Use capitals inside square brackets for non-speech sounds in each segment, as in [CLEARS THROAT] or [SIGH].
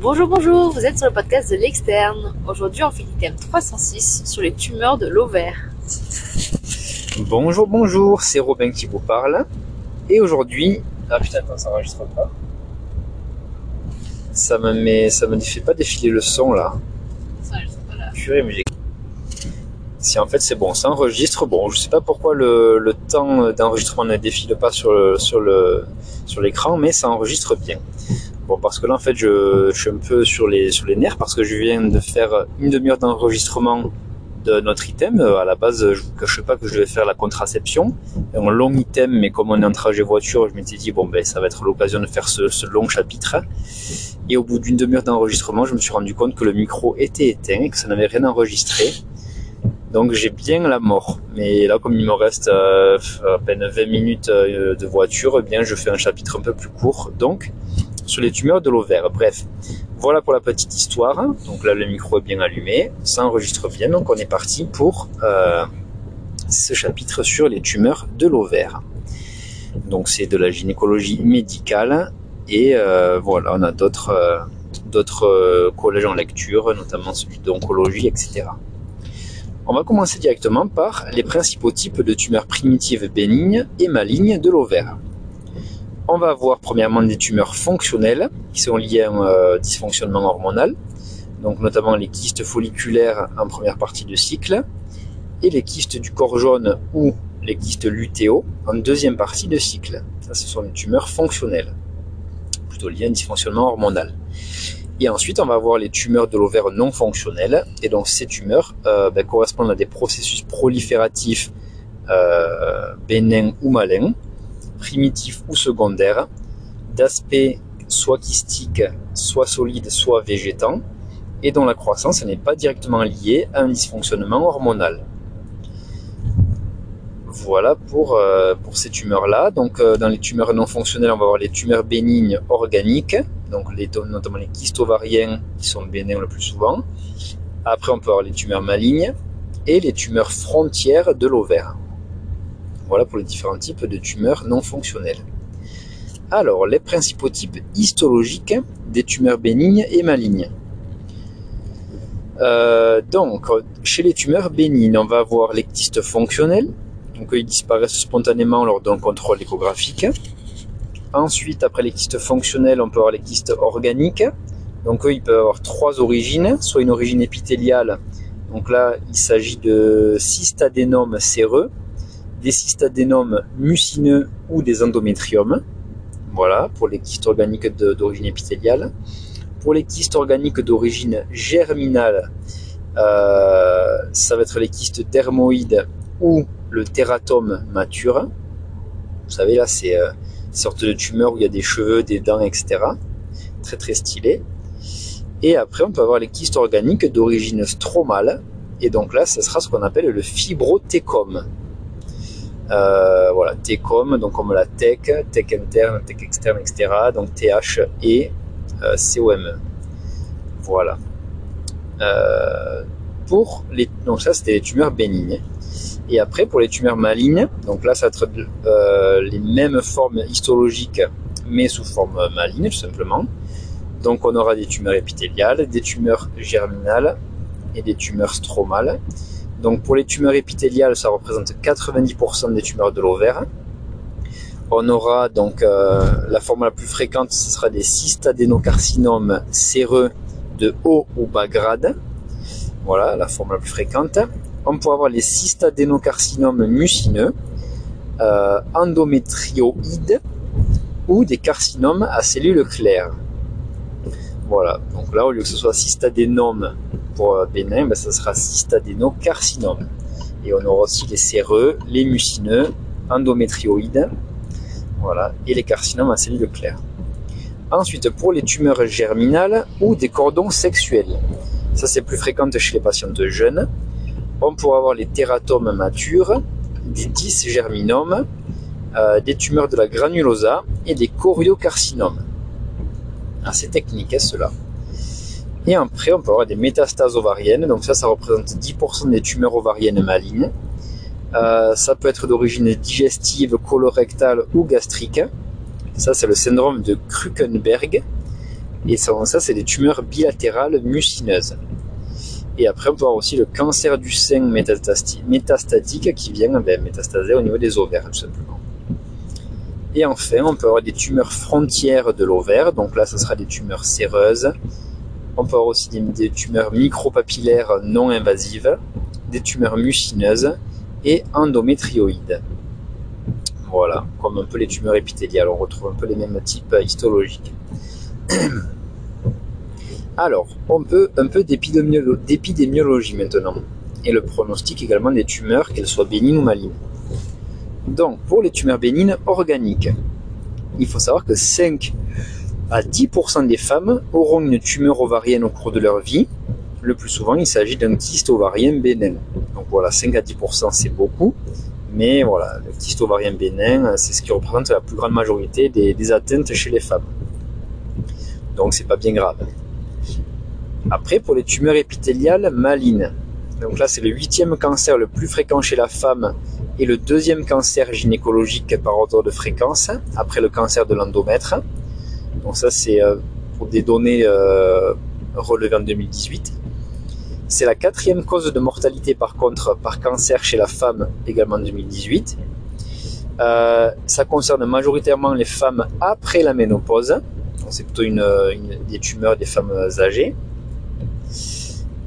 Bonjour, bonjour, vous êtes sur le podcast de l'externe. Aujourd'hui, on fait l'item 306 sur les tumeurs de l'ovaire. Bonjour, bonjour, c'est Robin qui vous parle. Et aujourd'hui, ah putain, attends, ça enregistre pas. Ça me met, ça me fait pas défiler le son là. Ça, je sais pas là. Purée, mais j'ai- Si en fait c'est bon, ça enregistre. Bon, je sais pas pourquoi le, le temps d'enregistrement ne défile pas sur le sur le sur l'écran, mais ça enregistre bien. Bon, parce que là en fait je, suis un peu sur les sur les nerfs parce que je viens de faire une demi-heure d'enregistrement de notre item. À la base, je vous cache pas que je devais faire la contraception, un long item, mais comme on est en trajet voiture, je m'étais dit bon ben ça va être l'occasion de faire ce, ce long chapitre. Et au bout d'une demi-heure d'enregistrement, je me suis rendu compte que le micro était éteint et que ça n'avait rien enregistré. Donc j'ai bien la mort. Mais là, comme il me reste euh, à peine 20 minutes euh, de voiture, eh bien je fais un chapitre un peu plus court. Donc sur les tumeurs de l'ovaire. Bref, voilà pour la petite histoire. Donc là, le micro est bien allumé, ça enregistre bien. Donc on est parti pour euh, ce chapitre sur les tumeurs de l'ovaire. Donc c'est de la gynécologie médicale et euh, voilà, on a d'autres euh, collèges en lecture, notamment celui d'oncologie, etc. On va commencer directement par les principaux types de tumeurs primitives bénignes et malignes de l'ovaire. On va voir premièrement des tumeurs fonctionnelles qui sont liées à un euh, dysfonctionnement hormonal, donc notamment les kystes folliculaires en première partie de cycle et les kystes du corps jaune ou les kystes lutéaux en deuxième partie de cycle. Ça, ce sont des tumeurs fonctionnelles, plutôt liées à un dysfonctionnement hormonal. Et ensuite, on va voir les tumeurs de l'ovaire non fonctionnelles. Et donc, ces tumeurs euh, ben, correspondent à des processus prolifératifs euh, bénins ou malins, primitifs ou secondaires, d'aspect soit kystique, soit solide, soit végétant, et dont la croissance n'est pas directement liée à un dysfonctionnement hormonal. Voilà pour, euh, ces tumeurs-là. Donc, euh, dans les tumeurs non fonctionnelles, on va avoir les tumeurs bénignes organiques, donc notamment les kystes qui sont bénins le plus souvent. Après, on peut avoir les tumeurs malignes et les tumeurs frontières de l'ovaire. Voilà pour les différents types de tumeurs non fonctionnelles. Alors, les principaux types histologiques des tumeurs bénignes et malignes. Euh, donc, chez les tumeurs bénignes, on va avoir les kystes fonctionnels, donc ils disparaissent spontanément lors d'un contrôle échographique. Ensuite, après les kystes fonctionnels, on peut avoir les kystes organiques. Donc eux, ils peuvent avoir trois origines, soit une origine épithéliale. Donc là, il s'agit de cystadénomes séreux, des cystadénomes mucineux ou des endométriomes. Voilà, pour les kystes organiques d'origine épithéliale. Pour les kystes organiques d'origine germinale, euh, ça va être les kystes dermoïdes ou le tératome mature. Vous savez, là, c'est euh, une sorte de tumeur où il y a des cheveux, des dents, etc. Très très stylé. Et après, on peut avoir les kystes organiques d'origine stromale. Et donc là, ce sera ce qu'on appelle le fibrothécome. Euh, voilà, TECOM, donc comme la TEC, TEC interne, TEC externe, etc. Donc TH et euh, COME. Voilà. Euh, pour les, donc ça, c'était les tumeurs bénignes. Et après, pour les tumeurs malignes, donc là, ça être euh, les mêmes formes histologiques, mais sous forme maligne, tout simplement. Donc, on aura des tumeurs épithéliales, des tumeurs germinales et des tumeurs stromales. Donc, pour les tumeurs épithéliales, ça représente 90% des tumeurs de l'ovaire. On aura donc euh, la forme la plus fréquente, ce sera des cystadénocarcinomes séreux de haut ou bas grade. Voilà, la forme la plus fréquente on pourrait avoir les cystadénocarcinomes mucineux, euh, endométrioïdes ou des carcinomes à cellules claires. Voilà, donc là, au lieu que ce soit cystadénome pour euh, bénin, ben, ça sera cystadénocarcinome. Et on aura aussi les séreux, les mucineux, endométrioïdes, voilà, et les carcinomes à cellules claires. Ensuite, pour les tumeurs germinales ou des cordons sexuels, ça c'est plus fréquent chez les patientes jeunes on pourra avoir les tératomes matures, des dysgerminomes, euh, des tumeurs de la granulosa et des choriocarcinomes. Assez technique, hein, cela. Et après, on peut avoir des métastases ovariennes. Donc ça, ça représente 10% des tumeurs ovariennes malignes. Euh, ça peut être d'origine digestive, colorectale ou gastrique. Ça, c'est le syndrome de Krukenberg. Et ça, c'est des tumeurs bilatérales mucineuses. Et après, on peut avoir aussi le cancer du sein métastatique qui vient ben, métastaser au niveau des ovaires, tout simplement. Et enfin, on peut avoir des tumeurs frontières de l'ovaire. Donc là, ce sera des tumeurs séreuses. On peut avoir aussi des, des tumeurs micropapillaires non invasives, des tumeurs mucineuses et endométrioïdes. Voilà, comme un peu les tumeurs épithéliales, on retrouve un peu les mêmes types histologiques. [CLEARS THROAT] Alors, on peut un peu d'épidémiologie maintenant, et le pronostic également des tumeurs, qu'elles soient bénignes ou malignes. Donc, pour les tumeurs bénignes organiques, il faut savoir que 5 à 10% des femmes auront une tumeur ovarienne au cours de leur vie. Le plus souvent, il s'agit d'un kyste ovarien bénin. Donc voilà, 5 à 10% c'est beaucoup. Mais voilà, le kyste ovarien bénin, c'est ce qui représente la plus grande majorité des, atteintes chez les femmes. Donc c'est pas bien grave. Après, pour les tumeurs épithéliales malignes, donc là c'est le huitième cancer le plus fréquent chez la femme et le deuxième cancer gynécologique par ordre de fréquence, après le cancer de l'endomètre. Donc ça c'est euh, pour des données euh, relevées en 2018. C'est la quatrième cause de mortalité par contre par cancer chez la femme également en 2018. Euh, ça concerne majoritairement les femmes après la ménopause. C'est plutôt une, des tumeurs des femmes âgées.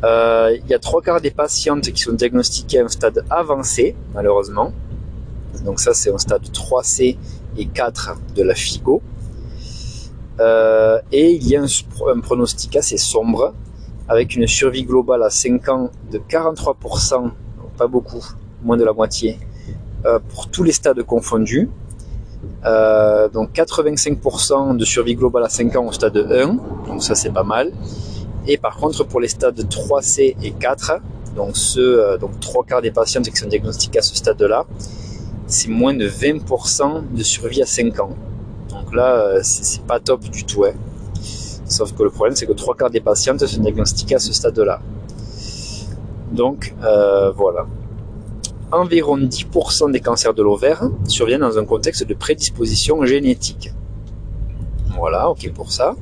Euh, il y a trois quarts des patientes qui sont diagnostiquées à un stade avancé, malheureusement. Donc ça, c'est un stade 3C et 4 de la FIGO. Euh, et il y a un, pronostic assez sombre avec une survie globale à 5 ans de 43%, pas beaucoup, moins de la moitié, euh, pour tous les stades confondus. Euh, donc 85% de survie globale à 5 ans au stade 1, donc ça c'est pas mal. Et par contre pour les stades 3C et 4, donc ceux, euh, donc trois quarts des patients qui sont diagnostiqués à ce stade-là, c'est moins de 20% de survie à 5 ans. Donc là, c'est pas top du tout. Hein. Sauf que le problème, c'est que trois quarts des patientes sont diagnostiquées à ce stade-là. Donc, euh, voilà. Environ 10% des cancers de l'ovaire surviennent dans un contexte de prédisposition génétique. Voilà, ok pour ça.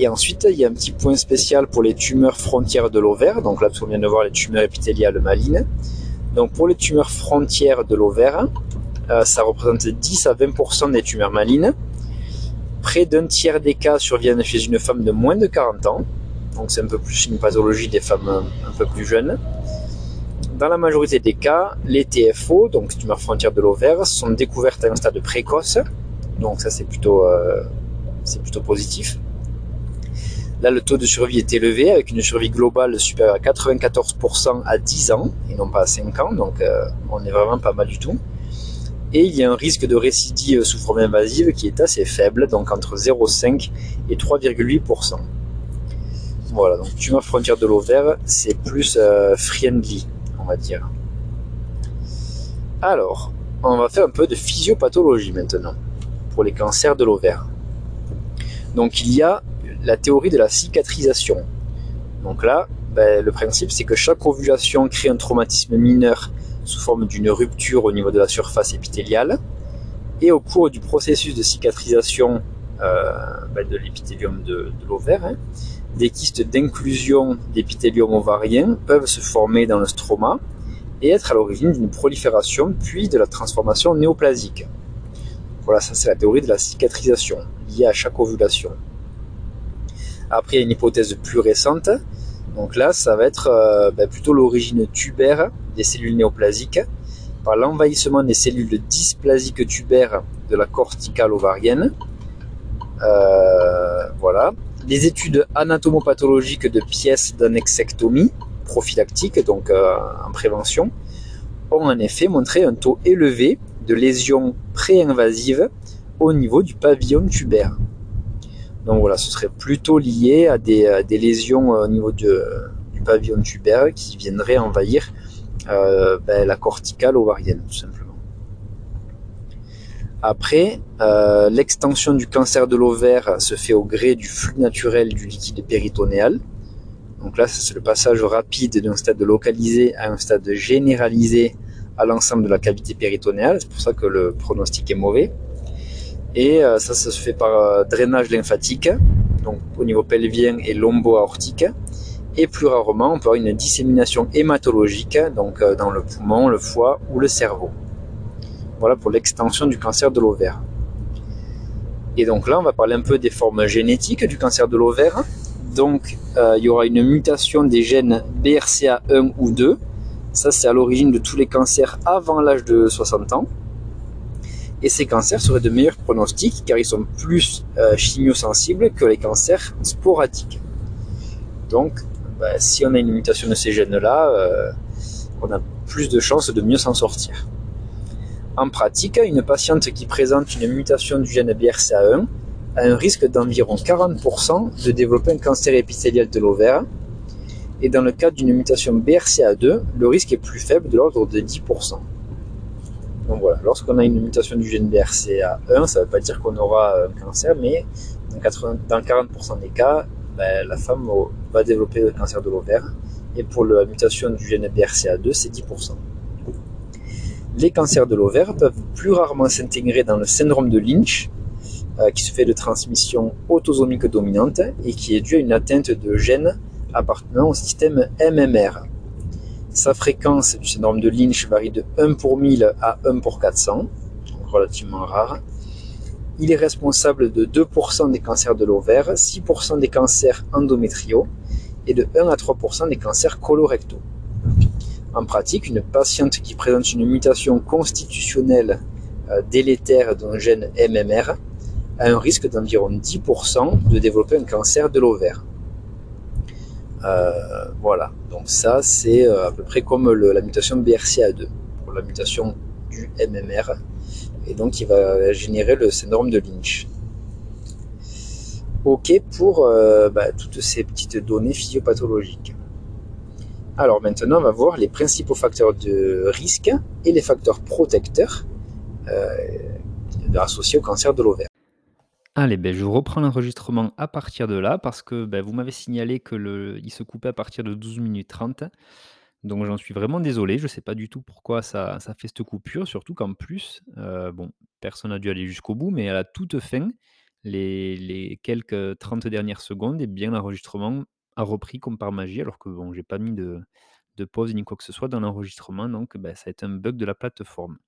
Et ensuite, il y a un petit point spécial pour les tumeurs frontières de l'ovaire. Donc là, on vient de voir les tumeurs épithéliales malignes. Donc pour les tumeurs frontières de l'ovaire, euh, ça représente 10 à 20% des tumeurs malignes. Près d'un tiers des cas surviennent chez une femme de moins de 40 ans, donc c'est un peu plus une pathologie des femmes un peu plus jeunes. Dans la majorité des cas, les TFO, donc tumeurs frontières de l'ovaire, sont découvertes à un stade précoce, donc ça c'est plutôt, euh, c'est plutôt positif. Là, le taux de survie est élevé, avec une survie globale supérieure à 94% à 10 ans, et non pas à 5 ans, donc euh, on est vraiment pas mal du tout et il y a un risque de récidive sous forme invasive qui est assez faible, donc entre 0,5 et 3,8%. Voilà, donc tumeur frontière de l'ovaire, c'est plus euh, friendly, on va dire. Alors, on va faire un peu de physiopathologie maintenant, pour les cancers de l'ovaire. Donc il y a la théorie de la cicatrisation. Donc là, ben, le principe c'est que chaque ovulation crée un traumatisme mineur sous forme d'une rupture au niveau de la surface épithéliale. Et au cours du processus de cicatrisation euh, ben, de l'épithélium de, l'ovaire, hein, des kystes d'inclusion d'épithélium ovarien peuvent se former dans le stroma et être à l'origine d'une prolifération puis de la transformation néoplasique. Voilà, ça c'est la théorie de la cicatrisation liée à chaque ovulation. Après, il y a une hypothèse plus récente donc là, ça va être euh, ben, plutôt l'origine tubaire des cellules néoplasiques par l'envahissement des cellules dysplasiques tubaires de la corticale ovarienne. Euh, voilà. Les études anatomopathologiques de pièces d'annexectomie prophylactique, donc euh, en prévention, ont en effet montré un taux élevé de lésions pré-invasives au niveau du pavillon tubaire. Donc voilà, ce serait plutôt lié à des, lésions euh, au niveau du pavillon tubaire qui viendraient envahir euh, ben, la corticale ovarienne, tout simplement. Après, euh, l'extension du cancer de l'ovaire se fait au gré du flux naturel du liquide péritonéal. Donc là, c'est le passage rapide d'un stade localisé à un stade généralisé à l'ensemble de la cavité péritonéale. C'est pour ça que le pronostic est mauvais. Et euh, ça, ça se fait par euh, drainage lymphatique. donc au niveau pelvien et lombo-aortique. Et plus rarement, on peut avoir une dissémination hématologique, donc euh, dans le poumon, le foie ou le cerveau. Voilà pour l'extension du cancer de l'ovaire. Et donc là, on va parler un peu des formes génétiques du cancer de l'ovaire. Donc, il y aura une mutation des gènes BRCA1 ou 2. Ça, c'est à l'origine de tous les cancers avant l'âge de 60 ans. Et ces cancers seraient de meilleurs pronostics car ils sont plus euh, chimiosensibles que les cancers sporadiques. Donc, bah, si on a une mutation de ces gènes-là, euh, on a plus de chances de mieux s'en sortir. En pratique, une patiente qui présente une mutation du gène BRCA1 a un risque d'environ 40% de développer un cancer épithélial de l'ovaire. Et dans le cas d'une mutation BRCA2, le risque est plus faible, de l'ordre de 10%. Lorsqu'on a une mutation du gène BRCA1, ça ne veut pas dire qu'on aura un cancer, mais dans, 40% des cas, ben, la femme va développer le cancer de l'ovaire. Et pour la mutation du gène BRCA2, c'est 10%. Les cancers de l'ovaire peuvent plus rarement s'intégrer dans le syndrome de Lynch, euh, qui se fait de transmission autosomique dominante et qui est dû à une atteinte de gènes appartenant au système MMR. Sa fréquence du syndrome de Lynch varie de 1 pour 1000 à 1 pour 400, donc relativement rare. Il est responsable de 2% des cancers de l'ovaire, 6% des cancers endométriaux et de 1 à 3% des cancers colorectaux. En pratique, une patiente qui présente une mutation constitutionnelle euh, délétère d'un gène MMR a un risque d'environ 10% de développer un cancer de l'ovaire. Euh, voilà, donc ça c'est euh, à peu près comme la mutation BRCA2 pour la mutation du MMR et donc il va générer le syndrome de Lynch. Ok pour euh, bah, toutes ces petites données physiopathologiques. Alors maintenant on va voir les principaux facteurs de risque et les facteurs protecteurs associés au cancer de l'ovaire. Allez, ben, je reprends l'enregistrement à partir de là parce que ben, vous m'avez signalé que le, il se coupait à partir de 12 minutes 30. Donc j'en suis vraiment désolé, je ne sais pas du tout pourquoi ça, fait cette coupure, surtout qu'en plus, euh, bon, personne n'a dû aller jusqu'au bout, mais à la toute fin, les, quelques 30 dernières secondes, et eh bien l'enregistrement a repris comme par magie, alors que bon, j'ai pas mis de, pause ni quoi que ce soit dans l'enregistrement, donc ben, ça a été un bug de la plateforme.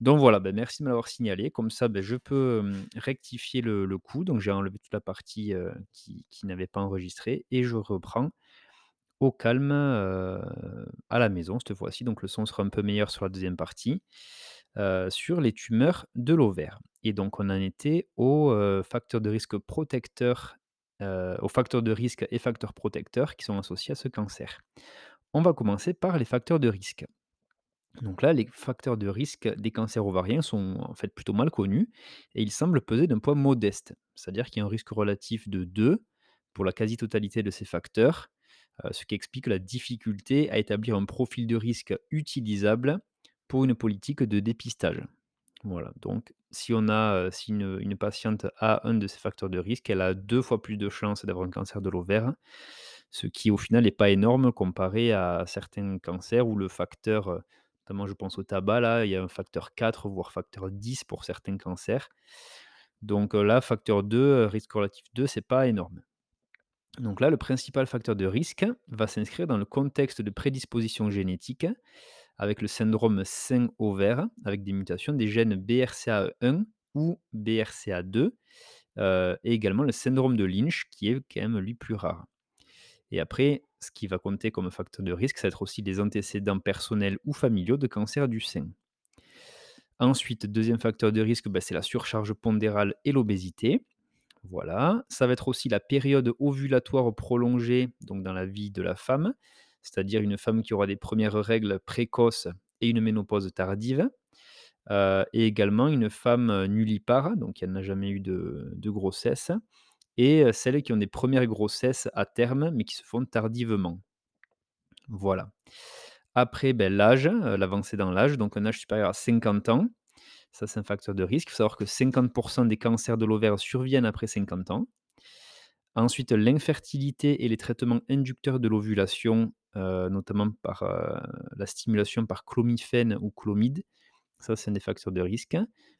Donc voilà, ben, merci de m'avoir signalé. Comme ça, ben, je peux rectifier le, coup. Donc j'ai enlevé toute la partie qui, n'avait pas enregistré et je reprends au calme à la maison cette fois-ci. Donc le son sera un peu meilleur sur la deuxième partie. sur les tumeurs de l'ovaire. Et donc on en était au facteur de risque protecteur, aux facteurs de risque et facteurs protecteurs qui sont associés à ce cancer. On va commencer par les facteurs de risque. Donc là, les facteurs de risque des cancers ovariens sont en fait plutôt mal connus et ils semblent peser d'un poids modeste, c'est-à-dire qu'il y a un risque relatif de 2 pour la quasi-totalité de ces facteurs, euh, ce qui explique la difficulté à établir un profil de risque utilisable pour une politique de dépistage. Voilà, donc si on a, euh, si une, patiente a un de ces facteurs de risque, elle a deux fois plus de chances d'avoir un cancer de l'ovaire, ce qui au final n'est pas énorme comparé à certains cancers où le facteur euh, Je pense au tabac, là, il y a un facteur 4, voire facteur 10 pour certains cancers. Donc là, facteur 2, risque relatif 2, c'est pas énorme. Donc là, le principal facteur de risque va s'inscrire dans le contexte de prédisposition génétique avec le syndrome sein ovaire, avec des mutations des gènes BRCA1 ou BRCA2, et également le syndrome de Lynch, qui est quand même lui plus rare. Et après, ce qui va compter comme facteur de risque, ça va être aussi des antécédents personnels ou familiaux de cancer du sein. Ensuite, deuxième facteur de risque, bah, c'est la surcharge pondérale et l'obésité. Voilà. Ça va être aussi la période ovulatoire prolongée donc dans la vie de la femme, c'est-à-dire une femme qui aura des premières règles précoces et une ménopause tardive. Euh, et également une femme nullipare, donc qui n'a jamais eu de grossesse et celles qui ont des premières grossesses à terme, mais qui se font tardivement. Voilà. Après, ben, l'âge, l'avancée dans l'âge, donc un âge supérieur à 50 ans, ça c'est un facteur de risque. Il faut savoir que 50% des cancers de l'ovaire surviennent après 50 ans. Ensuite, l'infertilité et les traitements inducteurs de l'ovulation, notamment par la stimulation par clomifène ou clomide, Ça, c'est un des facteurs de risque.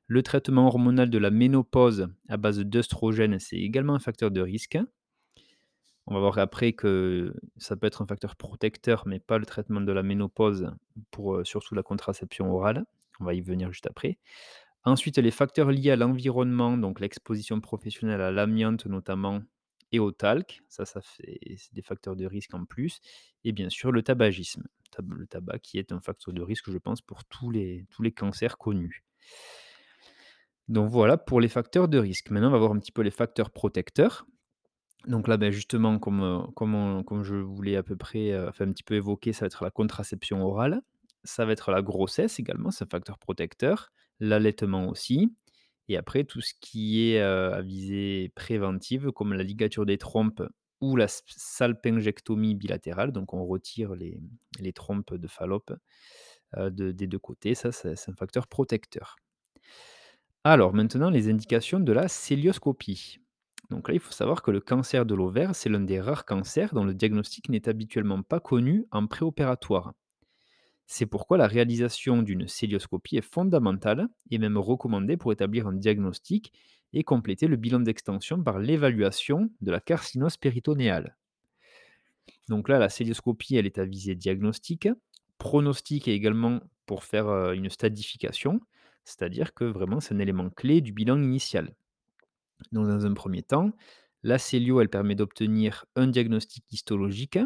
Le traitement hormonal de la ménopause à base d'œstrogène, c'est également un facteur de risque. On va voir après que ça peut être un facteur protecteur, mais pas le traitement de la ménopause pour, heu, surtout la contraception orale. On va y venir juste après. Ensuite, les facteurs liés à l'environnement, donc l'exposition professionnelle à l'amiante notamment et au talc, ça, ça fait des facteurs de risque en plus et bien sûr le tabagisme. Le tabac qui est un facteur de risque, je pense, pour tous les cancers connus. Donc voilà pour les facteurs de risque. Maintenant, on va voir un petit peu les facteurs protecteurs. Donc là, ben, justement, comme, heu, comme comme je voulais à peu près, heu, enfin un petit évoquer, ça va être la contraception orale. Ça va être la grossesse également, c'est un facteur protecteur. L'allaitement aussi et après tout ce qui est, heu, à visée préventive comme la ligature des trompes ou la salpingectomie bilatérale, donc on retire les trompes de Fallope, de des 2 côtés, ça c'est un facteur protecteur. Alors maintenant les indications de la cœlioscopie. Donc là, il faut savoir que le cancer de l'ovaire, c'est l'un des rares cancers dont le diagnostic n'est habituellement pas connu en préopératoire. C'est pourquoi la réalisation d'une cœlioscopie est fondamentale et même recommandée pour établir un diagnostic et compléter le bilan d'extension par l'évaluation de la carcinose péritonéale. Donc là, la cœlioscopie, elle est à visée diagnostique, pronostic et également pour faire euh, une stadification, c'est-à-dire que vraiment c'est un élément clé du bilan initial. Donc dans un premier temps, la cellio, elle permet d'obtenir un diagnostic histologique.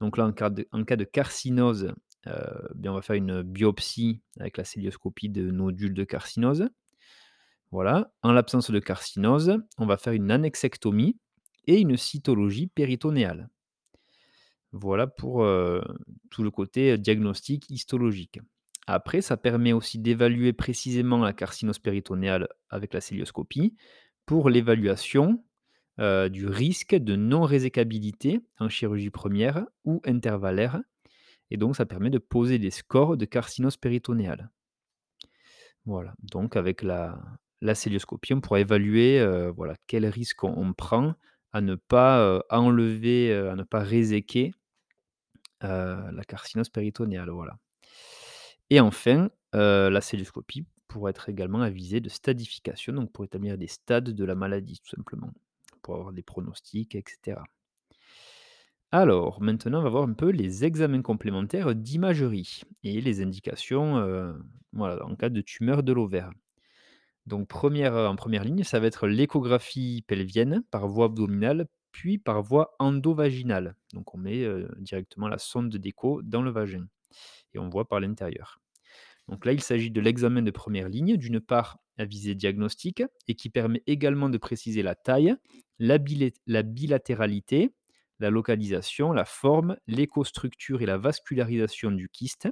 Donc là, en cas de, carcinose, euh, bien, on va faire une biopsie avec la célioscopie de nodules de carcinose. Voilà. En l'absence de carcinose, on va faire une annexectomie et une cytologie péritonéale. Voilà pour euh, tout le côté diagnostic histologique. Après, ça permet aussi d'évaluer précisément la carcinose péritonéale avec la célioscopie pour l'évaluation euh, du risque de non-résécabilité en chirurgie première ou intervallaire. Et donc, ça permet de poser des scores de carcinose péritonéale. Voilà, donc avec la, la célioscopie, on pourra évaluer euh, voilà, quel risque on, prend à ne pas euh, enlever, euh, à ne pas réséquer la carcinose péritonéale. Voilà. Et enfin, la célioscopie pourrait être également à visée de stadification, donc pour établir des stades de la maladie, tout simplement, pour avoir des pronostics, etc. Alors, maintenant, on va voir un peu les examens complémentaires d'imagerie et les indications voilà, en cas de tumeur de l'ovaire. Donc, première, en première ligne, ça va être l'échographie pelvienne par voie abdominale, puis par voie endovaginale. Donc, on met euh, directement la sonde d'écho dans le vagin et on voit par l'intérieur. Donc là, il s'agit de l'examen de première ligne, d'une part à visée diagnostique et qui permet également de préciser la taille, la bilatéralité, la localisation, la forme, l'écostructure et la vascularisation du kyste.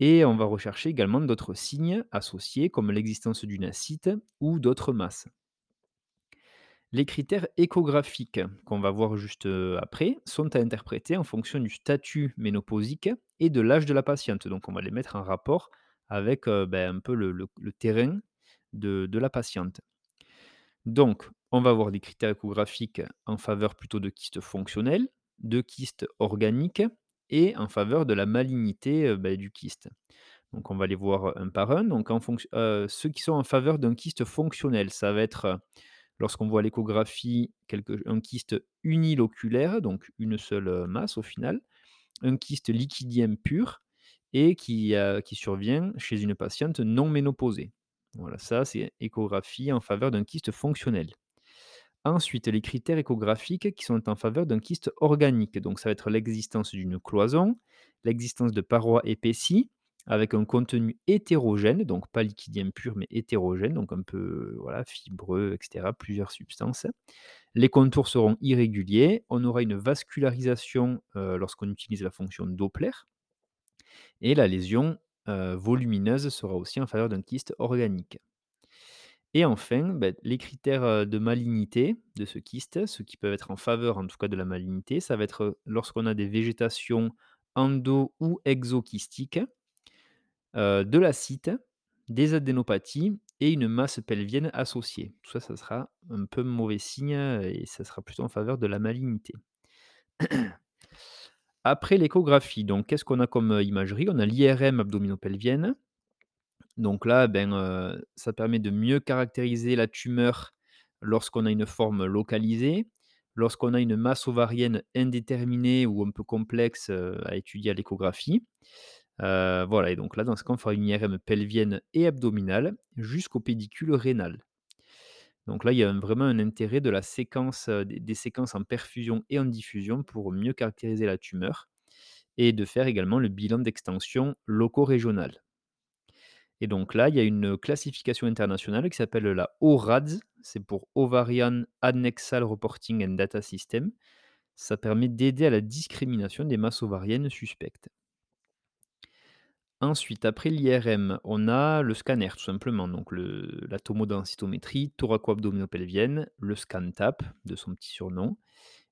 Et on va rechercher également d'autres signes associés comme l'existence d'une acite ou d'autres masses. Les critères échographiques qu'on va voir juste euh, après sont à interpréter en fonction du statut ménopausique et de l'âge de la patiente. Donc on va les mettre en rapport avec euh, ben, un peu le terrain de, de la patiente. Donc on va avoir des critères échographiques en faveur plutôt de kystes fonctionnels, de kystes organiques et en faveur de la malignité ben, du kyste. Donc on va les voir un par un. Donc ceux qui sont en faveur d'un kyste fonctionnel, ça va être lorsqu'on voit l'échographie un kyste uniloculaire, donc une seule masse au final, un kyste liquidien pur et qui, qui survient chez une patiente non ménopausée. Voilà, ça c'est échographie en faveur d'un kyste fonctionnel. Ensuite, les critères échographiques qui sont en faveur d'un kyste organique. Donc, ça va être l'existence d'une cloison, l'existence de parois épaissies avec un contenu hétérogène, donc pas liquidien pur, mais hétérogène, donc un peu fibreux, etc., plusieurs substances. Les contours seront irréguliers. On aura une vascularisation euh, lorsqu'on utilise la fonction Doppler. Et la lésion euh, volumineuse sera aussi en faveur d'un kyste organique. Et enfin, bah, les critères, de malignité de ce kyste, ceux qui peuvent être en faveur en tout cas de la malignité, ça va être, lorsqu'on a des végétations endo ou exokystiques, heu, de l'acite, des adénopathies et une masse pelvienne associée. Tout ça, ça sera un peu mauvais signe, et ça sera plutôt en faveur de la malignité. Après l'échographie, donc qu'est-ce qu'on a comme, imagerie? On a l'IRM abdominopelvienne Donc là, ben, ça permet de mieux caractériser la tumeur lorsqu'on a une forme localisée, lorsqu'on a une masse ovarienne indéterminée ou un peu complexe, à étudier à l'échographie. Voilà et donc là, dans ce cas, on fera une IRM pelvienne et abdominale jusqu'au pédicule rénal. Donc là, il y a vraiment un intérêt des séquences en perfusion et en diffusion pour mieux caractériser la tumeur et de faire également le bilan d'extension loco-régional. Et donc là, il y a une classification internationale qui s'appelle la ORADS, c'est pour Ovarian Adnexal Reporting and Data System. Ça permet d'aider à la discrimination des masses ovariennes suspectes. Ensuite, après l'IRM, on a le scanner tout simplement, donc la tomodensitométrie thoraco-abdominopelvienne, le scan-TAP de son petit surnom.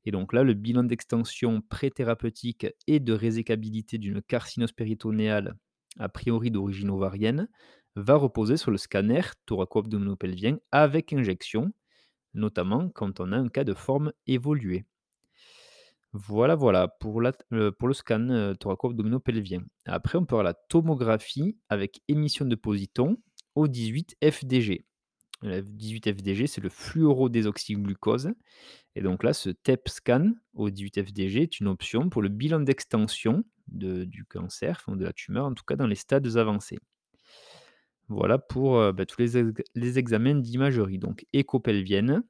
Et donc là, le bilan d'extension pré-thérapeutique et de résécabilité d'une carcinose péritonéale a priori d'origine ovarienne va reposer sur le scanner thoraco-abdominopelvien avec injection, notamment quand on a un cas de forme évoluée. Voilà, voilà, heu, pour le scan, heu, thoraco-abdominopelvien. Après, on peut avoir la tomographie avec émission de positons au 18 FDG. Le 18 FDG, c'est le fluorodésoxyglucose et donc là, ce TEP scan au 18 FDG est une option pour le bilan d'extension de du cancer, de la tumeur, en tout cas dans les stades avancés. Voilà pour, heu, bah, tous les ex les examens d'imagerie, donc écho pelvienne,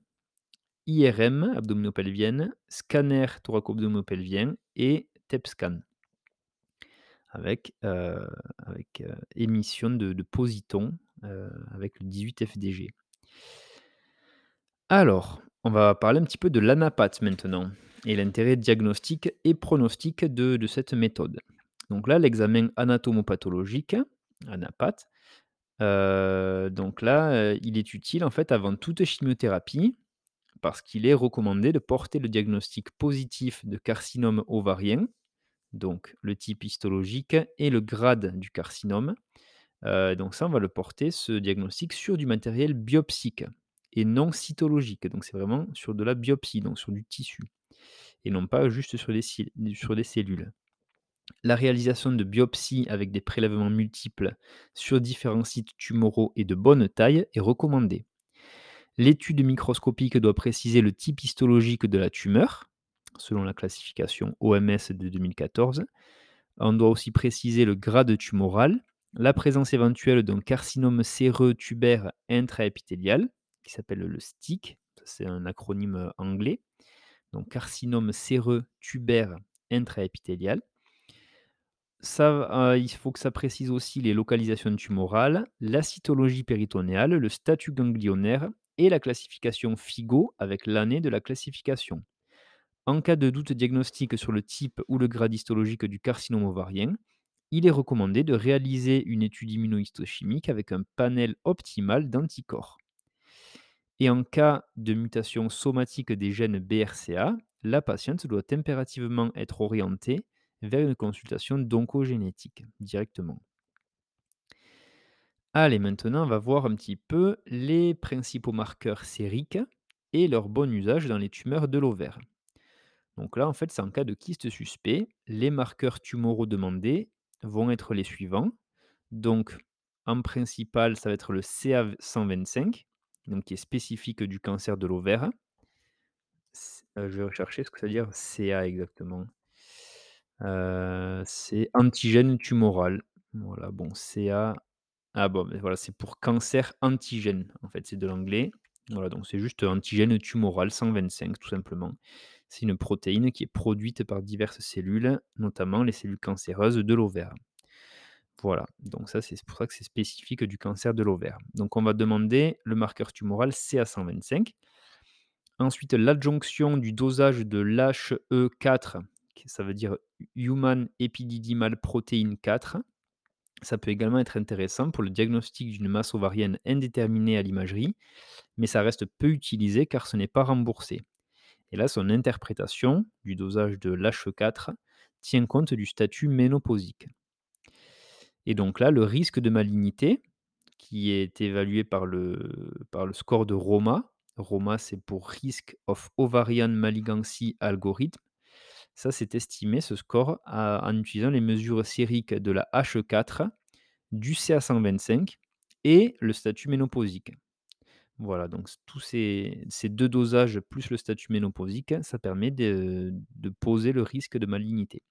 IRM abdominopelvienne, scanner thoraco-abdominopelvien et TEP scan avec, heu, avec, heu, émission de positons, avec le 18 FDG. Alors, on va parler un petit peu de l'anapath maintenant et l'intérêt diagnostique et pronostique de cette méthode. Donc là, l'examen anatomopathologique, anapath, heu, donc là, heu, il est utile en fait avant toute chimiothérapie parce qu'il est recommandé de porter le diagnostic positif de carcinome ovarien, donc le type histologique et le grade du carcinome. Heu, donc ça, on va le porter, ce diagnostic, sur du matériel biopsique et non cytologique. Donc c'est vraiment sur de la biopsie, donc sur du tissu et non pas juste sur des cellules. La réalisation de biopsies avec des prélèvements multiples sur différents sites tumoraux et de bonne taille est recommandée. L'étude microscopique doit préciser le type histologique de la tumeur, selon la classification OMS de 2014. On doit aussi préciser le grade tumoral, la présence éventuelle d'un carcinome séreux tubaire intraépithélial, qui s'appelle le STIC, c'est un acronyme anglais, donc carcinome séreux tubaire intraépithélial. Heu, il faut que ça précise aussi les localisations tumorales, la cytologie péritonéale, le statut ganglionnaire et la classification FIGO avec l'année de la classification. En cas de doute diagnostique sur le type ou le grade histologique du carcinome ovarien, il est recommandé de réaliser une étude immunohistochimique avec un panel optimal d'anticorps. Et en cas de mutation somatique des gènes BRCA, la patiente doit impérativement être orientée vers une consultation d'oncogénétique directement. Allez, maintenant, on va voir un petit peu les principaux marqueurs sériques et leur bon usage dans les tumeurs de l'ovaire. Donc là, en fait, c'est en cas de kyste suspect. Les marqueurs tumoraux demandés vont être les suivants. Donc, en principal, ça va être le CA125, donc qui est spécifique du cancer de l'ovaire. Euh, je vais rechercher ce que ça veut dire CA exactement. Euh, c'est antigène tumoral. Voilà, bon, CA. Ah bon, voilà, c'est pour cancer antigène, en fait, c'est de l'anglais. Voilà, donc c'est juste antigène tumoral 125, tout simplement. C'est une protéine qui est produite par diverses cellules, notamment les cellules cancéreuses de l'ovaire. Voilà, donc ça, c'est pour ça que c'est spécifique du cancer de l'ovaire. Donc on va demander le marqueur tumoral CA125. Ensuite, l'adjonction du dosage de l'HE4, qui- ça veut dire Human Epididymal Protein 4. Ça peut également être intéressant pour le diagnostic d'une masse ovarienne indéterminée à l'imagerie, mais ça reste peu utilisé car ce n'est pas remboursé. Et là, son interprétation du dosage de l'HE4 tient compte du statut ménopausique. Et donc là, le risque de malignité, qui est évalué par le, par score de ROMA, ROMA c'est pour Risk of Ovarian Malignancy Algorithm, ça c'est estimé, ce score, en utilisant les mesures sériques de la H4 du CA125 et le statut ménopausique. Voilà, donc tous ces ces 2 dosages plus le statut ménopausique, ça permet de de poser le risque de malignité.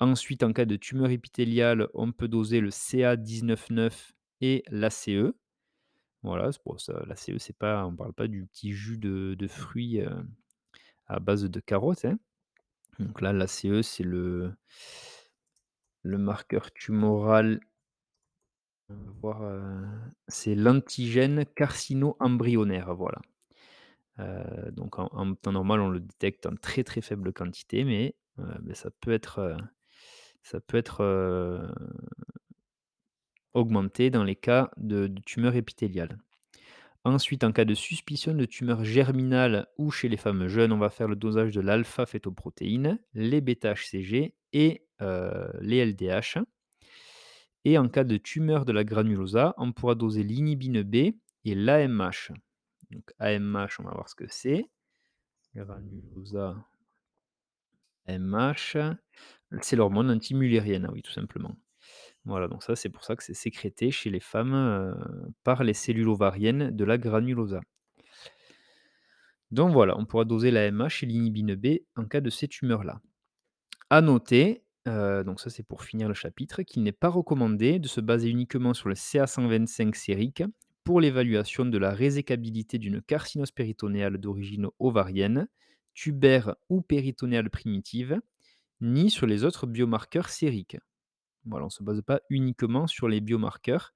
Ensuite, en cas de tumeur épithéliale, on peut doser le CA199 et l'ACE. Voilà, pour ça l'ACE, c'est pas on parle pas du petit jus de de fruits, heu, à base de carottes, hein. Donc là, l'ACE, c'est le marqueur tumoral heu, c'est l'antigène carcino-embryonnaire, voilà. Heu, donc en temps normal, on le détecte en très, très faible quantité, mais ça peut être, ça peut être, augmenté dans les cas de de tumeur épithéliale. Ensuite, en cas de suspicion de tumeur germinale ou chez les femmes jeunes, on va faire le dosage de l'alpha-fétoprotéine, les bêta-HCG et les LDH. Et en cas de tumeur de la granulosa, on pourra doser l'inhibine B et l'AMH. Donc AMH, on va voir ce que c'est. Granulosa, AMH, c'est l'hormone antimullérienne, oui, tout simplement. Voilà, donc ça, c'est pour ça que c'est sécrété chez les femmes, par les cellules ovariennes de la granulosa. Donc voilà, on pourra doser l'AMH et l'inhibine B en cas de ces tumeurs-là. À noter, donc ça c'est pour finir le chapitre, qu'il n'est pas recommandé de se baser uniquement sur le CA125 sérique pour l'évaluation de la résécabilité d'une carcinose péritonéale d'origine ovarienne, tubaire ou péritonéale primitive, ni sur les autres biomarqueurs sériques. Voilà, on ne se base pas uniquement sur les biomarqueurs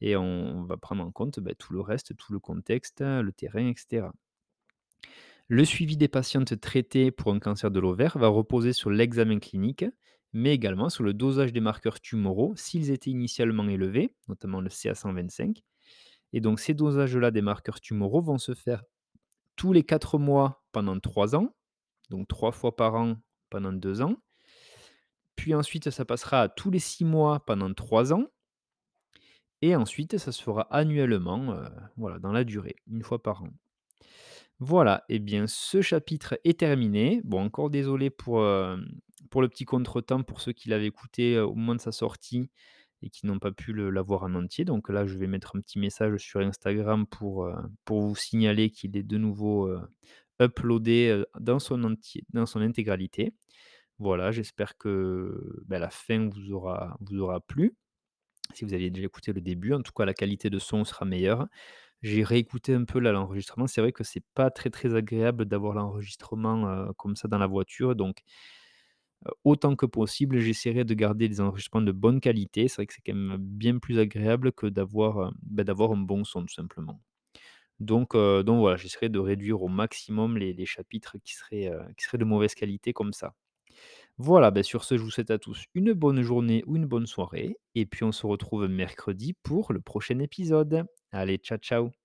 et on va prendre en compte, bah, tout le reste, tout le contexte, le terrain et cetera. Le suivi des patientes traitées pour un cancer de l'ovaire va reposer sur l'examen clinique, mais également sur le dosage des marqueurs tumoraux s'ils étaient initialement élevés, notamment le CA125. Et donc ces dosages-là des marqueurs tumoraux vont se faire tous les 4 mois pendant 3 ans, donc 3 fois par an pendant 2 ans. Puis ensuite, ça passera à tous les 6 mois pendant 3 ans. Et ensuite, ça se fera annuellement, heu, voilà, dans la durée, une fois par an. Voilà, et bien ce chapitre est terminé. Bon, encore désolé pour, hem, pour le petit contretemps pour ceux qui l'avaient écouté, heu, au moment de sa sortie et qui n'ont pas pu l'avoir en entier. Donc là, je vais mettre un petit message sur Instagram pour, pour vous signaler qu'il est de nouveau, uploadé, dans son entier dans son intégralité. Voilà, j'espère que, bah, la fin vous aura vous aura plu. Si vous aviez déjà écouté le début, en tout cas la qualité de son sera meilleure. J'ai réécouté un peu l'enregistrement, c'est vrai que c'est pas très, très agréable d'avoir l'enregistrement, comme ça dans la voiture donc autant que possible, j'essaierai de garder des enregistrements de bonne qualité. C'est vrai que c'est quand même bien plus agréable que d'avoir, bah, d'avoir un bon son tout simplement. Donc donc voilà, j'essaierai de réduire au maximum les chapitres qui seraient, de mauvaise qualité comme ça. Voilà, bah, sur ce, je vous souhaite à tous une bonne journée ou une bonne soirée et puis on se retrouve mercredi pour le prochain épisode. Allez, ciao, ciao.